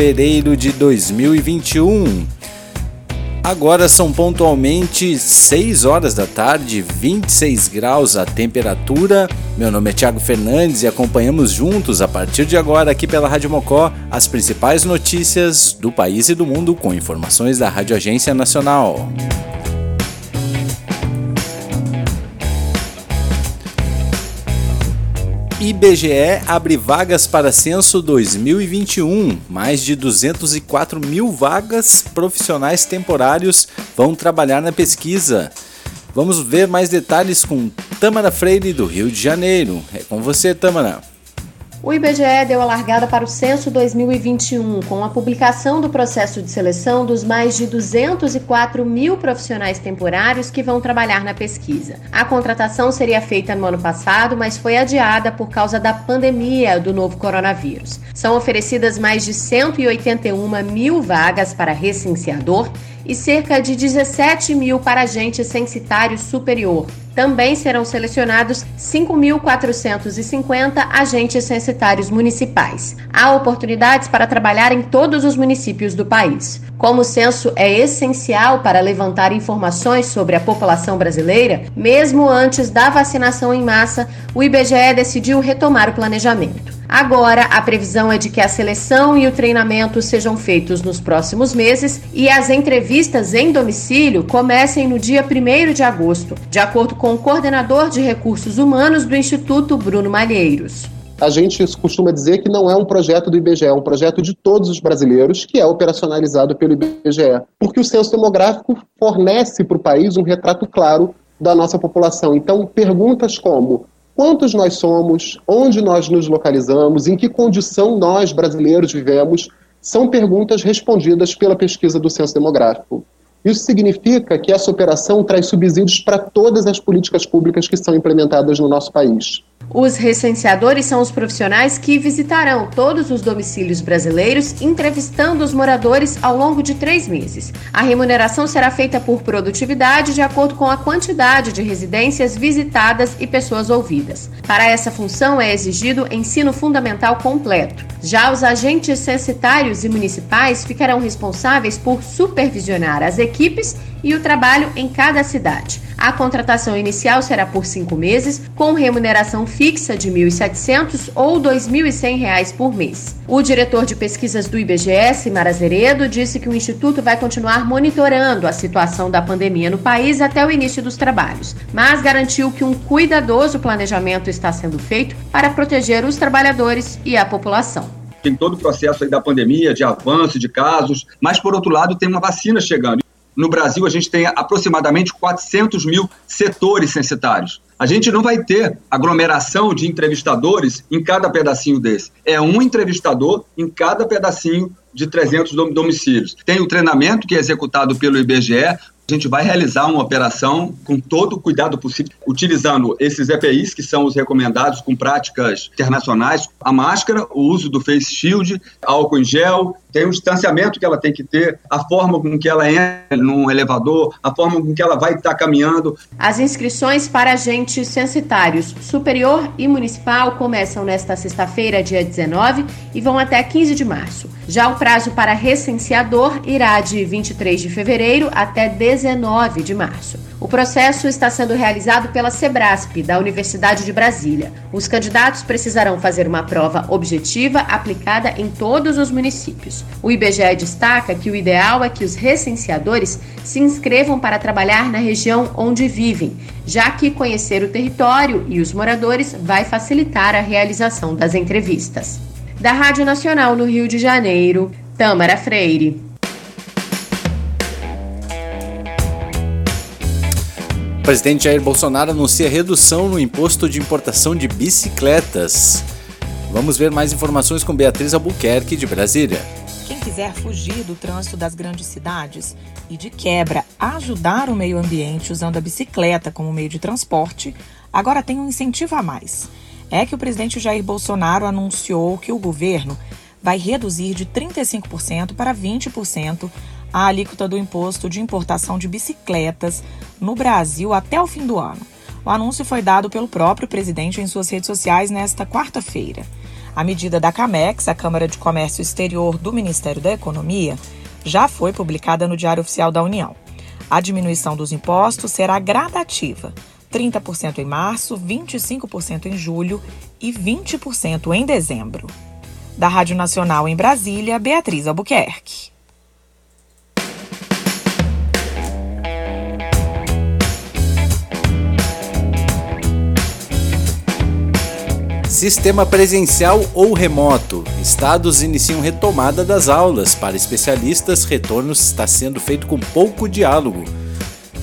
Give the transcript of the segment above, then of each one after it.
fevereiro de 2021. Agora são pontualmente 6 horas da tarde, 26 graus a temperatura. Meu nome é Thiago Fernandes e acompanhamos juntos a partir de agora aqui pela Rádio Mocó as principais notícias do país e do mundo com informações da Rádio Agência Nacional. IBGE abre vagas para censo 2021. Mais de 204 mil vagas profissionais temporários vão trabalhar na pesquisa. Vamos ver mais detalhes com Tamara Freire do Rio de Janeiro. É com você, Tamara. O IBGE deu a largada para o censo 2021, com a publicação do processo de seleção dos mais de 204 mil profissionais temporários que vão trabalhar na pesquisa. A contratação seria feita no ano passado, mas foi adiada por causa da pandemia do novo coronavírus. São oferecidas mais de 181 mil vagas para recenseador e cerca de 17 mil para agente censitário superior. Também serão selecionados 5.450 agentes censitários municipais. Há oportunidades para trabalhar em todos os municípios do país. Como o censo é essencial para levantar informações sobre a população brasileira, mesmo antes da vacinação em massa, o IBGE decidiu retomar o planejamento. Agora, a previsão é de que a seleção e o treinamento sejam feitos nos próximos meses e as entrevistas em domicílio comecem no dia 1 de agosto, de acordo com o coordenador de recursos humanos do Instituto Bruno Malheiros a gente costuma dizer que não é um projeto do IBGE, é um projeto de todos os brasileiros que é operacionalizado pelo IBGE. Porque o censo demográfico fornece para o país um retrato claro da nossa população. Então, perguntas como quantos nós somos, onde nós nos localizamos, em que condição nós, brasileiros, vivemos, são perguntas respondidas pela pesquisa do censo demográfico. Isso significa que essa operação traz subsídios para todas as políticas públicas que são implementadas no nosso país. Os recenseadores são os profissionais que visitarão todos os domicílios brasileiros, entrevistando os moradores ao longo de três meses. A remuneração será feita por produtividade de acordo com a quantidade de residências visitadas e pessoas ouvidas. Para essa função é exigido ensino fundamental completo. Já os agentes censitários e municipais ficarão responsáveis por supervisionar as equipes e o trabalho em cada cidade. A contratação inicial será por cinco meses, com remuneração fixa de R$ 1.700 ou R$ 2.100 por mês. O diretor de pesquisas do IBGE, Simar Azeredo, disse que o Instituto vai continuar monitorando a situação da pandemia no país até o início dos trabalhos, mas garantiu que um cuidadoso planejamento está sendo feito para proteger os trabalhadores e a população tem todo o processo da pandemia, de avanço de casos, mas por outro lado tem uma vacina chegando. No Brasil, a gente tem aproximadamente 400 mil setores censitários. A gente não vai ter aglomeração de entrevistadores em cada pedacinho desse. É um entrevistador em cada pedacinho de 300 domicílios. Tem o treinamento que é executado pelo IBGE, a gente vai realizar uma operação com todo o cuidado possível, utilizando esses EPIs, que são os recomendados com práticas internacionais, a máscara, o uso do face shield, álcool em gel, tem o distanciamento que ela tem que ter, a forma com que ela entra num elevador, a forma com que ela vai estar caminhando. As inscrições para agentes censitários superior e municipal começam nesta sexta-feira, dia 19, e vão até 15 de março. Já o prazo para recenseador irá de 23 de fevereiro até 19 de março. O processo está sendo realizado pela Sebrasp, da Universidade de Brasília. Os candidatos precisarão fazer uma prova objetiva aplicada em todos os municípios. O IBGE destaca que o ideal é que os recenseadores se inscrevam para trabalhar na região onde vivem, já que conhecer o território e os moradores vai facilitar a realização das entrevistas. Da Rádio Nacional no Rio de Janeiro, Tâmara Freire. O presidente Jair Bolsonaro anuncia redução no imposto de importação de bicicletas. Vamos ver mais informações com Beatriz Albuquerque, de Brasília. Quem quiser fugir do trânsito das grandes cidades e, de quebra, ajudar o meio ambiente usando a bicicleta como meio de transporte, agora tem um incentivo a mais. É que o presidente Jair Bolsonaro anunciou que o governo vai reduzir de 35% para 20% a alíquota do imposto de importação de bicicletas no Brasil até o fim do ano. O anúncio foi dado pelo próprio presidente em suas redes sociais nesta quarta-feira. A medida da CAMEX, a Câmara de Comércio Exterior do Ministério da Economia, já foi publicada no Diário Oficial da União. A diminuição dos impostos será gradativa: 30% em março, 25% em julho e 20% em dezembro. Da Rádio Nacional em Brasília, Beatriz Albuquerque. Sistema presencial ou remoto. Estados iniciam retomada das aulas. Para especialistas, retorno está sendo feito com pouco diálogo.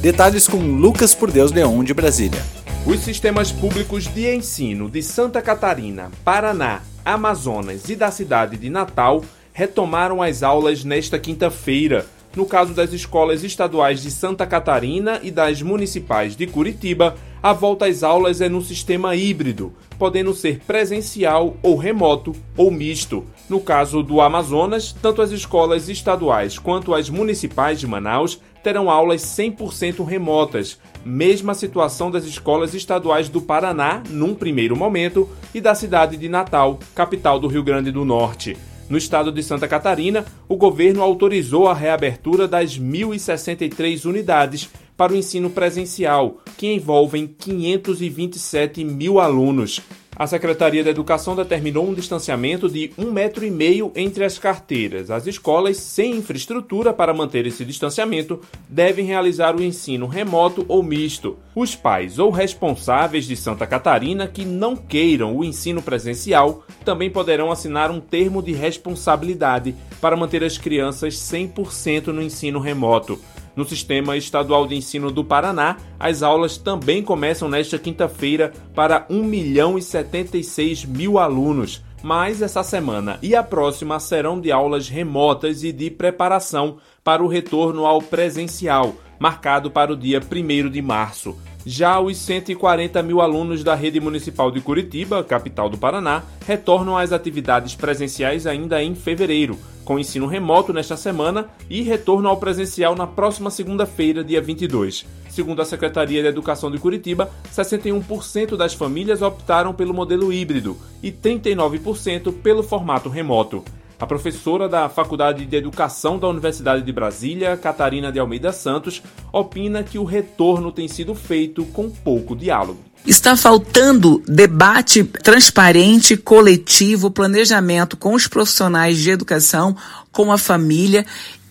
Detalhes com Lucas Por Deus Leão de Brasília. Os sistemas públicos de ensino de Santa Catarina, Paraná, Amazonas e da cidade de Natal retomaram as aulas nesta quinta-feira. No caso das escolas estaduais de Santa Catarina e das municipais de Curitiba, a volta às aulas é no sistema híbrido, podendo ser presencial ou remoto ou misto. No caso do Amazonas, tanto as escolas estaduais quanto as municipais de Manaus terão aulas 100% remotas, mesma situação das escolas estaduais do Paraná, num primeiro momento, e da cidade de Natal, capital do Rio Grande do Norte. No estado de Santa Catarina, o governo autorizou a reabertura das 1.063 unidades para o ensino presencial, que envolvem 527 mil alunos. A Secretaria da Educação determinou um distanciamento de um metro e meio entre as carteiras. As escolas sem infraestrutura para manter esse distanciamento devem realizar o ensino remoto ou misto. Os pais ou responsáveis de Santa Catarina que não queiram o ensino presencial também poderão assinar um termo de responsabilidade para manter as crianças 100% no ensino remoto. No Sistema Estadual de Ensino do Paraná, as aulas também começam nesta quinta-feira para 1 milhão e 76 mil alunos. Mas essa semana e a próxima serão de aulas remotas e de preparação para o retorno ao presencial, marcado para o dia 1 de março. Já os 140 mil alunos da rede municipal de Curitiba, capital do Paraná, retornam às atividades presenciais ainda em fevereiro, com ensino remoto nesta semana e retorno ao presencial na próxima segunda-feira, dia 22. Segundo a Secretaria de Educação de Curitiba, 61% das famílias optaram pelo modelo híbrido e 39% pelo formato remoto. A professora da Faculdade de Educação da Universidade de Brasília, Catarina de Almeida Santos, opina que o retorno tem sido feito com pouco diálogo. Está faltando debate transparente, coletivo, planejamento com os profissionais de educação, com a família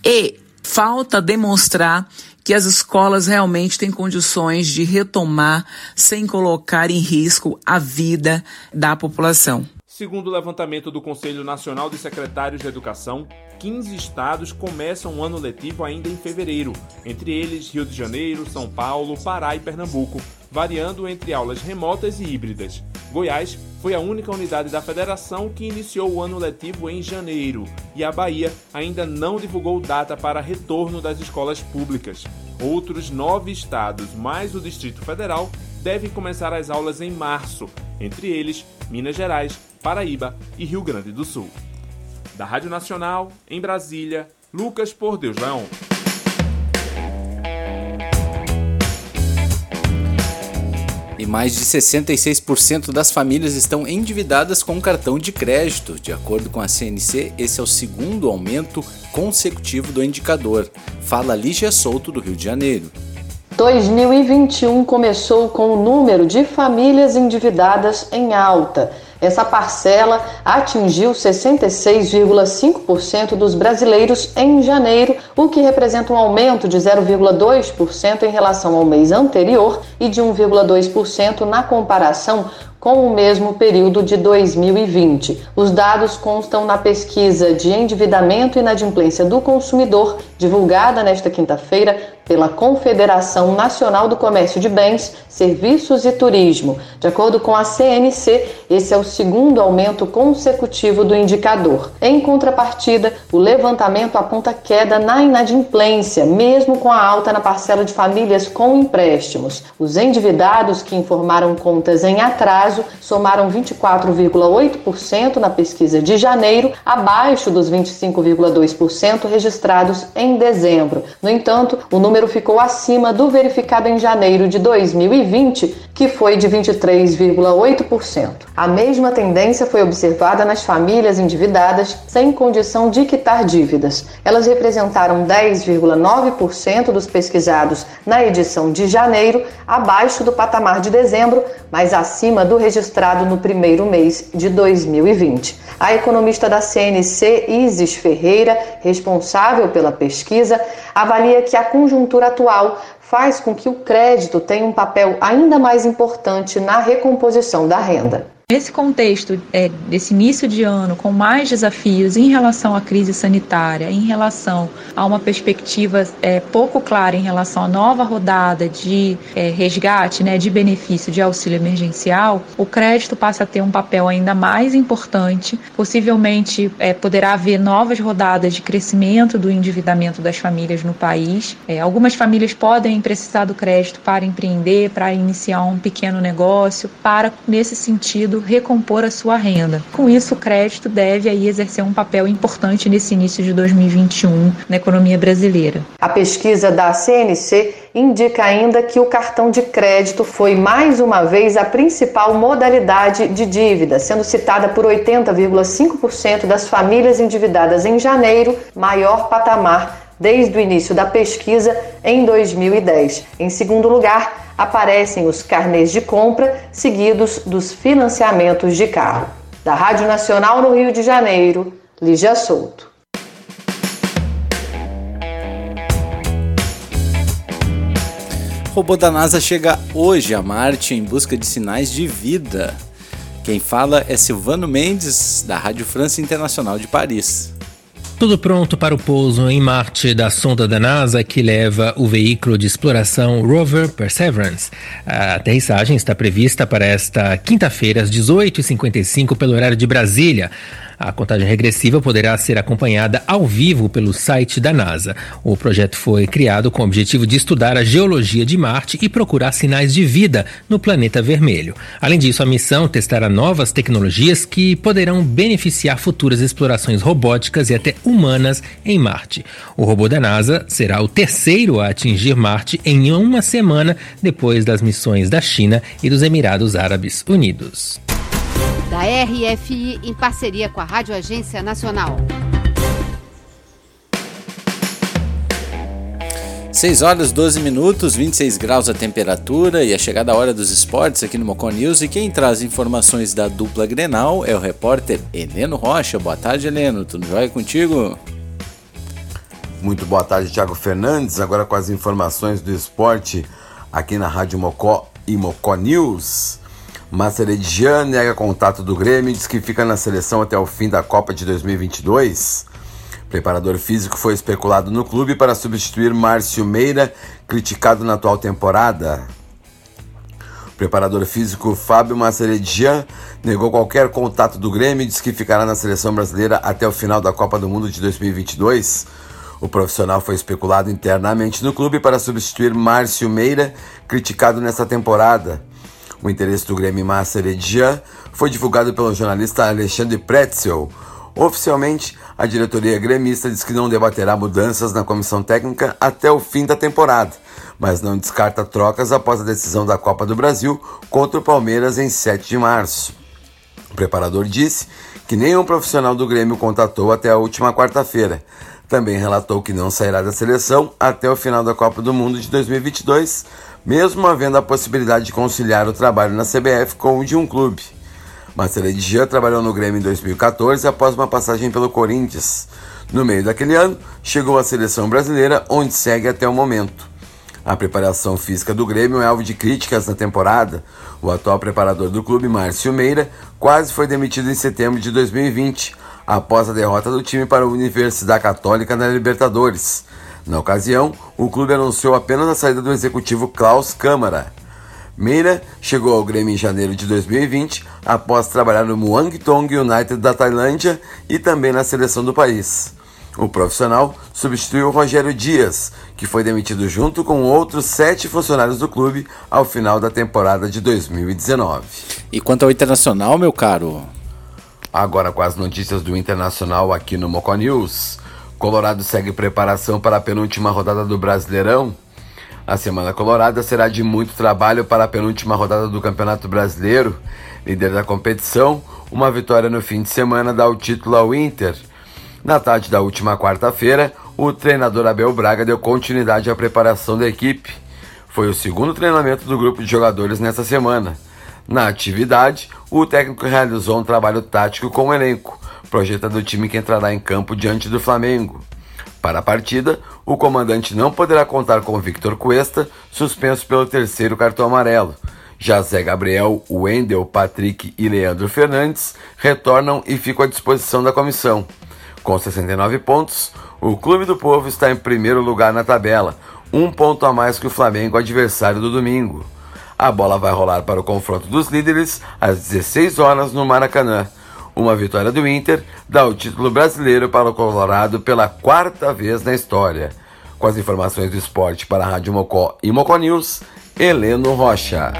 e falta demonstrar que as escolas realmente têm condições de retomar sem colocar em risco a vida da população. Segundo o levantamento do Conselho Nacional de Secretários de Educação, 15 estados começam o ano letivo ainda em fevereiro, entre eles Rio de Janeiro, São Paulo, Pará e Pernambuco, variando entre aulas remotas e híbridas. Goiás foi a única unidade da federação que iniciou o ano letivo em janeiro, e a Bahia ainda não divulgou data para retorno das escolas públicas. Outros nove estados, mais o Distrito Federal, devem começar as aulas em março, entre eles Minas Gerais, Paraíba e Rio Grande do Sul. Da Rádio Nacional, em Brasília, Lucas Por Deus Leão. E mais de 66% das famílias estão endividadas com cartão de crédito. De acordo com a CNC, esse é o segundo aumento consecutivo do indicador. Fala Lígia Souto, do Rio de Janeiro. 2021 começou com o número de famílias endividadas em alta. Essa parcela atingiu 66,5% dos brasileiros em janeiro, o que representa um aumento de 0,2% em relação ao mês anterior e de 1,2% na comparação com o mesmo período de 2020. Os dados constam na pesquisa de endividamento e inadimplência do consumidor, divulgada nesta quinta-feira pela Confederação Nacional do Comércio de Bens, Serviços e Turismo. De acordo com a CNC, esse é o segundo aumento consecutivo do indicador. Em contrapartida, o levantamento aponta queda na inadimplência, mesmo com a alta na parcela de famílias com empréstimos. Os endividados que informaram contas em atraso somaram 24,8% na pesquisa de janeiro, abaixo dos 25,2% registrados em dezembro. No entanto, o número ficou acima do verificado em janeiro de 2020, que foi de 23,8%. A mesma tendência foi observada nas famílias endividadas sem condição de quitar dívidas. Elas representaram 10,9% dos pesquisados na edição de janeiro, abaixo do patamar de dezembro, mas acima do registrado no primeiro mês de 2020. A economista da CNC, Isis Ferreira, responsável pela pesquisa, avalia que a conjuntura atual faz com que o crédito tenha um papel ainda mais importante na recomposição da renda. Nesse contexto é, desse início de ano, com mais desafios em relação à crise sanitária, em relação a uma perspectiva é, pouco clara em relação à nova rodada de é, resgate, né, de benefício de auxílio emergencial, o crédito passa a ter um papel ainda mais importante. Possivelmente é, poderá haver novas rodadas de crescimento do endividamento das famílias no país. É, algumas famílias podem precisar do crédito para empreender, para iniciar um pequeno negócio, para, nesse sentido, recompor a sua renda. Com isso, o crédito deve aí exercer um papel importante nesse início de 2021 na economia brasileira. A pesquisa da CNC indica ainda que o cartão de crédito foi mais uma vez a principal modalidade de dívida, sendo citada por 80,5% das famílias endividadas em janeiro, maior patamar desde o início da pesquisa em 2010. Em segundo lugar, aparecem os carnês de compra, seguidos dos financiamentos de carro. Da Rádio Nacional no Rio de Janeiro, Lígia Souto. O robô da NASA chega hoje a Marte em busca de sinais de vida. Quem fala é Silvano Mendes, da Rádio França Internacional de Paris. Tudo pronto para o pouso em Marte da sonda da NASA que leva o veículo de exploração Rover Perseverance. A aterrissagem está prevista para esta quinta-feira, às 18h55, pelo horário de Brasília. A contagem regressiva poderá ser acompanhada ao vivo pelo site da NASA. O projeto foi criado com o objetivo de estudar a geologia de Marte e procurar sinais de vida no planeta vermelho. Além disso, a missão testará novas tecnologias que poderão beneficiar futuras explorações robóticas e até humanas em Marte. O robô da NASA será o terceiro a atingir Marte em uma semana depois das missões da China e dos Emirados Árabes Unidos da RFI em parceria com a Rádio Agência Nacional. 6 horas 12 minutos, 26 graus a temperatura e a chegada a hora dos esportes aqui no Mocon News. E quem traz informações da dupla Grenal é o repórter Heleno Rocha. Boa tarde, Heleno. Tudo jóia contigo? Muito boa tarde, Thiago Fernandes. Agora com as informações do esporte aqui na Rádio Mocó e Mocó News. Maceredian nega contato do Grêmio e diz que fica na seleção até o fim da Copa de 2022. Preparador físico foi especulado no clube para substituir Márcio Meira, criticado na atual temporada. Preparador físico Fábio Maceredian negou qualquer contato do Grêmio e diz que ficará na seleção brasileira até o final da Copa do Mundo de 2022. O profissional foi especulado internamente no clube para substituir Márcio Meira, criticado nesta temporada. O interesse do Grêmio Massa Heredian foi divulgado pelo jornalista Alexandre Pretzel. Oficialmente, a diretoria gremista diz que não debaterá mudanças na comissão técnica até o fim da temporada, mas não descarta trocas após a decisão da Copa do Brasil contra o Palmeiras em 7 de março. O preparador disse que nenhum profissional do Grêmio contatou até a última quarta-feira. Também relatou que não sairá da seleção até o final da Copa do Mundo de 2022, mesmo havendo a possibilidade de conciliar o trabalho na CBF com o de um clube. Marcelo Jean trabalhou no Grêmio em 2014 após uma passagem pelo Corinthians. No meio daquele ano, chegou à seleção brasileira, onde segue até o momento. A preparação física do Grêmio é alvo de críticas na temporada. O atual preparador do clube, Márcio Meira, quase foi demitido em setembro de 2020, após a derrota do time para a Universidade Católica na Libertadores. Na ocasião, o clube anunciou apenas a saída do executivo Klaus Câmara. Meira chegou ao Grêmio em janeiro de 2020, após trabalhar no Muangthong United da Tailândia e também na seleção do país. O profissional substituiu Rogério Dias, que foi demitido junto com outros sete funcionários do clube ao final da temporada de 2019. E quanto ao Internacional, meu caro? Agora com as notícias do Internacional aqui no Moco News. Colorado segue preparação para a penúltima rodada do Brasileirão. A Semana Colorada será de muito trabalho para a penúltima rodada do Campeonato Brasileiro. Líder da competição, uma vitória no fim de semana dá o título ao Inter. Na tarde da última quarta-feira, o treinador Abel Braga deu continuidade à preparação da equipe. Foi o segundo treinamento do grupo de jogadores nesta semana. Na atividade, o técnico realizou um trabalho tático com o elenco, projetando o time que entrará em campo diante do Flamengo. Para a partida, o comandante não poderá contar com Victor Cuesta, suspenso pelo terceiro cartão amarelo. Já Zé Gabriel, Wendel, Patrick e Leandro Fernandes retornam e ficam à disposição da comissão. Com 69 pontos, o Clube do Povo está em primeiro lugar na tabela, um ponto a mais que o Flamengo, adversário do domingo. A bola vai rolar para o confronto dos líderes às 16 horas no Maracanã. Uma vitória do Inter dá o título brasileiro para o Colorado pela quarta vez na história. Com as informações do esporte para a Rádio Mocó e Mocó News, Heleno Rocha.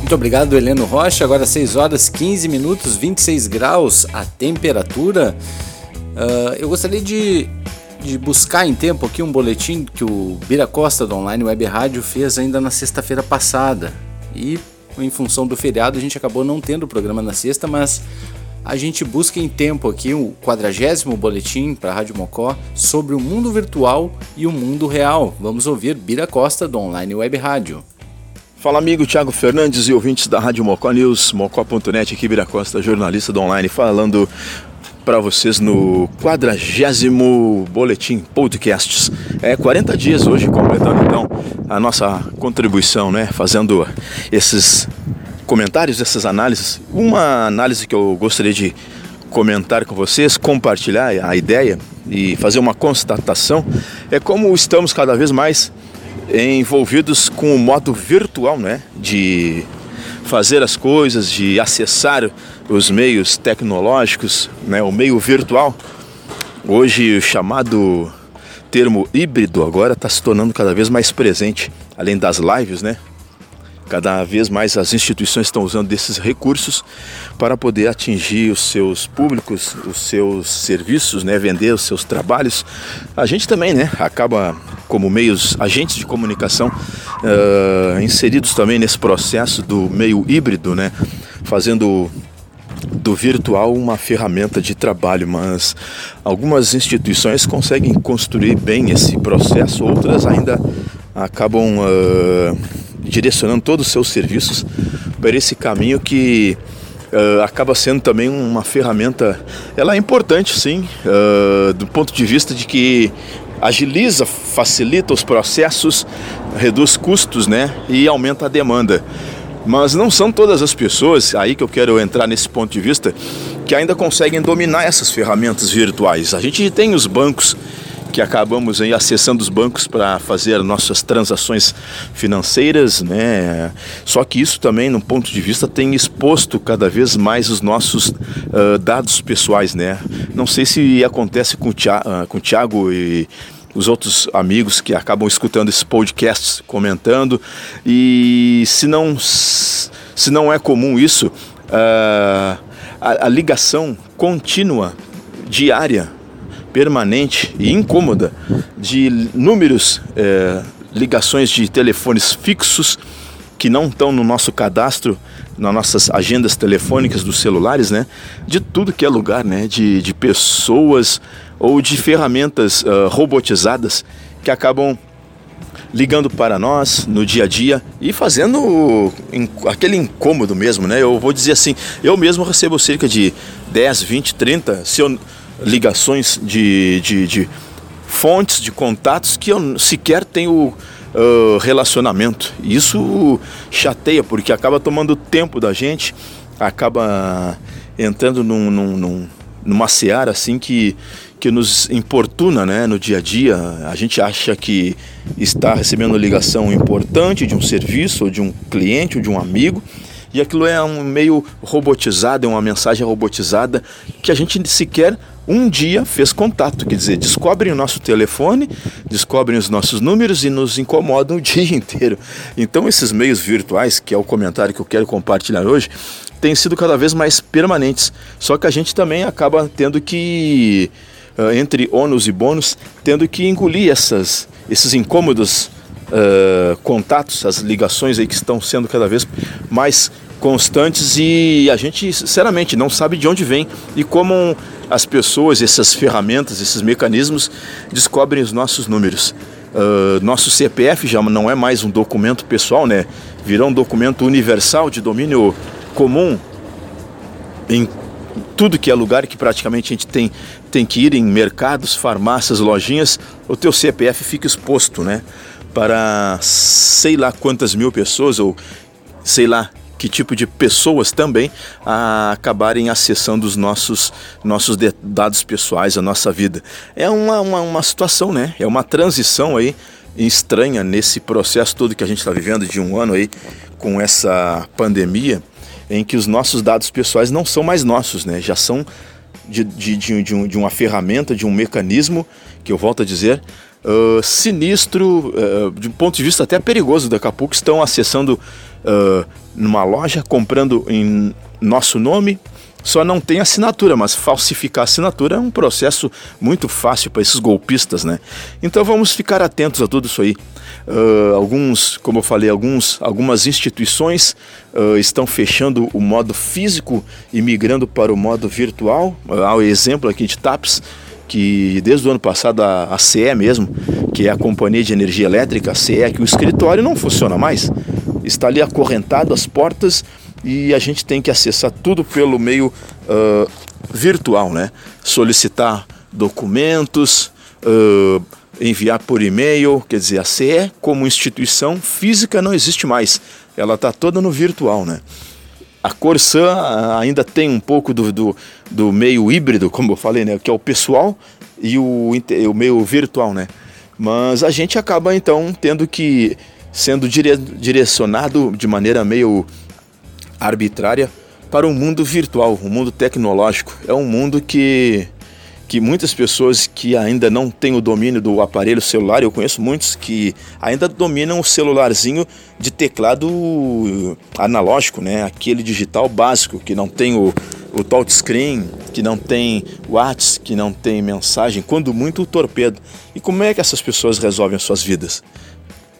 Muito obrigado, Heleno Rocha. Agora 6 horas 15 minutos, 26 graus a temperatura. Uh, eu gostaria de de buscar em tempo aqui um boletim que o Bira Costa do Online Web Rádio fez ainda na sexta-feira passada. E em função do feriado a gente acabou não tendo o programa na sexta, mas a gente busca em tempo aqui o quadragésimo boletim para a Rádio Mocó sobre o mundo virtual e o mundo real. Vamos ouvir Bira Costa do Online Web Rádio. Fala amigo Thiago Fernandes e ouvintes da Rádio Mocó News, mocó.net aqui Bira Costa, jornalista do Online, falando para vocês no quadragésimo boletim podcasts. É 40 dias hoje completando então a nossa contribuição, né, fazendo esses comentários, essas análises. Uma análise que eu gostaria de comentar com vocês, compartilhar a ideia e fazer uma constatação é como estamos cada vez mais envolvidos com o modo virtual, né, de fazer as coisas, de acessar os meios tecnológicos, né, o meio virtual. Hoje o chamado termo híbrido agora está se tornando cada vez mais presente, além das lives, né? Cada vez mais as instituições estão usando desses recursos para poder atingir os seus públicos, os seus serviços, né, vender os seus trabalhos. A gente também, né, acaba como meios, agentes de comunicação uh, inseridos também nesse processo do meio híbrido, né, fazendo do virtual uma ferramenta de trabalho, mas algumas instituições conseguem construir bem esse processo, outras ainda acabam uh, direcionando todos os seus serviços para esse caminho que uh, acaba sendo também uma ferramenta. Ela é importante, sim, uh, do ponto de vista de que agiliza, facilita os processos, reduz custos, né, e aumenta a demanda. Mas não são todas as pessoas, aí que eu quero entrar nesse ponto de vista, que ainda conseguem dominar essas ferramentas virtuais. A gente tem os bancos que acabamos aí acessando os bancos para fazer nossas transações financeiras, né? Só que isso também, no ponto de vista, tem exposto cada vez mais os nossos uh, dados pessoais, né? Não sei se acontece com o Thiago, com o Thiago e os outros amigos que acabam escutando esse podcast comentando e se não se não é comum isso uh, a, a ligação contínua diária permanente e incômoda de números, é, ligações de telefones fixos que não estão no nosso cadastro, nas nossas agendas telefônicas dos celulares, né? De tudo que é lugar, né? De, de pessoas ou de ferramentas uh, robotizadas que acabam ligando para nós no dia a dia e fazendo aquele incômodo mesmo, né? Eu vou dizer assim, eu mesmo recebo cerca de 10, 20, 30, se eu ligações de, de, de fontes, de contatos que eu sequer tenho uh, relacionamento. Isso chateia, porque acaba tomando tempo da gente, acaba entrando num, num, num, numa seara assim que, que nos importuna né, no dia a dia. A gente acha que está recebendo ligação importante de um serviço, ou de um cliente, ou de um amigo, e aquilo é um meio robotizado, é uma mensagem robotizada que a gente sequer um dia fez contato, quer dizer, descobrem o nosso telefone, descobrem os nossos números e nos incomodam o dia inteiro. Então, esses meios virtuais, que é o comentário que eu quero compartilhar hoje, têm sido cada vez mais permanentes. Só que a gente também acaba tendo que, entre ônus e bônus, tendo que engolir essas, esses incômodos uh, contatos, as ligações aí que estão sendo cada vez mais constantes e a gente, sinceramente, não sabe de onde vem e como as pessoas, essas ferramentas, esses mecanismos descobrem os nossos números. Uh, nosso CPF já não é mais um documento pessoal, né? Virou um documento universal de domínio comum em tudo que é lugar que praticamente a gente tem, tem que ir em mercados, farmácias, lojinhas, o teu CPF fica exposto, né? Para sei lá quantas mil pessoas ou sei lá que tipo de pessoas também a acabarem acessando os nossos, nossos dados pessoais, a nossa vida. É uma, uma, uma situação, né? É uma transição aí estranha nesse processo todo que a gente está vivendo de um ano aí com essa pandemia, em que os nossos dados pessoais não são mais nossos, né? Já são de, de, de, de, um, de uma ferramenta, de um mecanismo, que eu volto a dizer, uh, sinistro, uh, de um ponto de vista até perigoso. Daqui a pouco estão acessando uh, numa loja, comprando em nosso nome, só não tem assinatura, mas falsificar assinatura é um processo muito fácil para esses golpistas, né? Então vamos ficar atentos a tudo isso aí. Uh, alguns, como eu falei, alguns, algumas instituições uh, estão fechando o modo físico e migrando para o modo virtual. Há o exemplo aqui de TAPS, que desde o ano passado a, CE mesmo, que é a Companhia de Energia Elétrica, a CE, que o escritório não funciona mais está ali acorrentado às portas e a gente tem que acessar tudo pelo meio uh, virtual, né? Solicitar documentos, uh, enviar por e-mail, quer dizer, a CE como instituição física não existe mais, ela está toda no virtual, né? A Corsã ainda tem um pouco do, do, do, meio híbrido, como eu falei, né? Que é o pessoal e o, o meio virtual, né? Mas a gente acaba então tendo que sendo dire direcionado de maneira meio arbitrária para um mundo virtual, um mundo tecnológico. É um mundo que, que muitas pessoas que ainda não têm o domínio do aparelho celular, eu conheço muitos que ainda dominam o celularzinho de teclado analógico, né? aquele digital básico, que não tem o, o touchscreen, que não tem WhatsApp, que não tem mensagem, quando muito o torpedo. E como é que essas pessoas resolvem as suas vidas?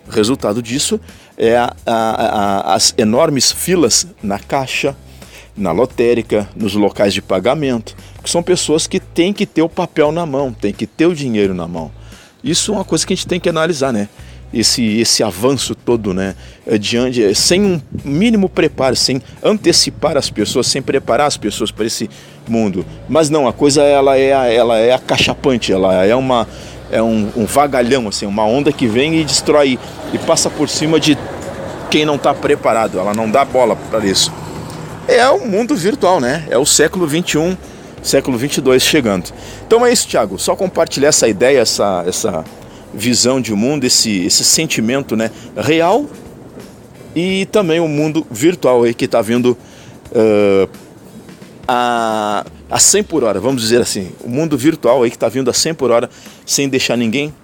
Resultado disso é a, a, a, as enormes filas na caixa, na lotérica, nos locais de pagamento, que são pessoas que têm que ter o papel na mão, têm que ter o dinheiro na mão. Isso é uma coisa que a gente tem que analisar, né? Esse, esse avanço todo, né? É diante, é, sem um mínimo preparo, sem antecipar as pessoas, sem preparar as pessoas para esse mundo. Mas não, a coisa ela é, ela é acachapante, ela é uma é um, um vagalhão, assim, uma onda que vem e destrói e passa por cima de quem não está preparado, ela não dá bola para isso. É o mundo virtual, né? É o século 21, século 22 chegando. Então é isso, Thiago. Só compartilhar essa ideia, essa, essa visão de mundo, esse, esse sentimento, né, real e também o mundo virtual aí que está vindo uh, a a 100 por hora, vamos dizer assim, o mundo virtual aí que está vindo a 100 por hora sem deixar ninguém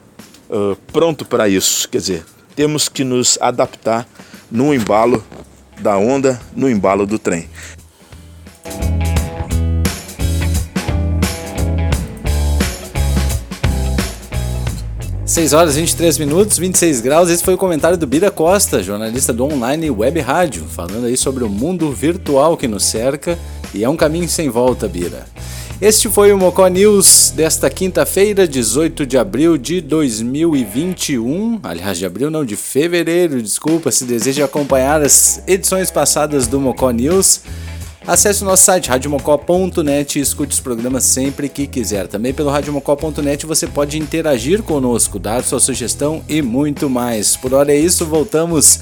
uh, pronto para isso. Quer dizer, temos que nos adaptar no embalo da onda, no embalo do trem. Seis horas 23 minutos, 26 graus. Esse foi o comentário do Bira Costa, jornalista do online Web Rádio, falando aí sobre o mundo virtual que nos cerca e é um caminho sem volta, Bira. Este foi o Mocó News desta quinta-feira, 18 de abril de 2021. Aliás, de abril não, de fevereiro, desculpa. Se deseja acompanhar as edições passadas do Mocó News, acesse o nosso site radiomocó.net e escute os programas sempre que quiser. Também pelo radiomocó.net você pode interagir conosco, dar sua sugestão e muito mais. Por hora é isso, voltamos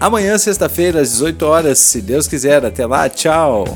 amanhã, sexta-feira, às 18 horas, se Deus quiser. Até lá, tchau!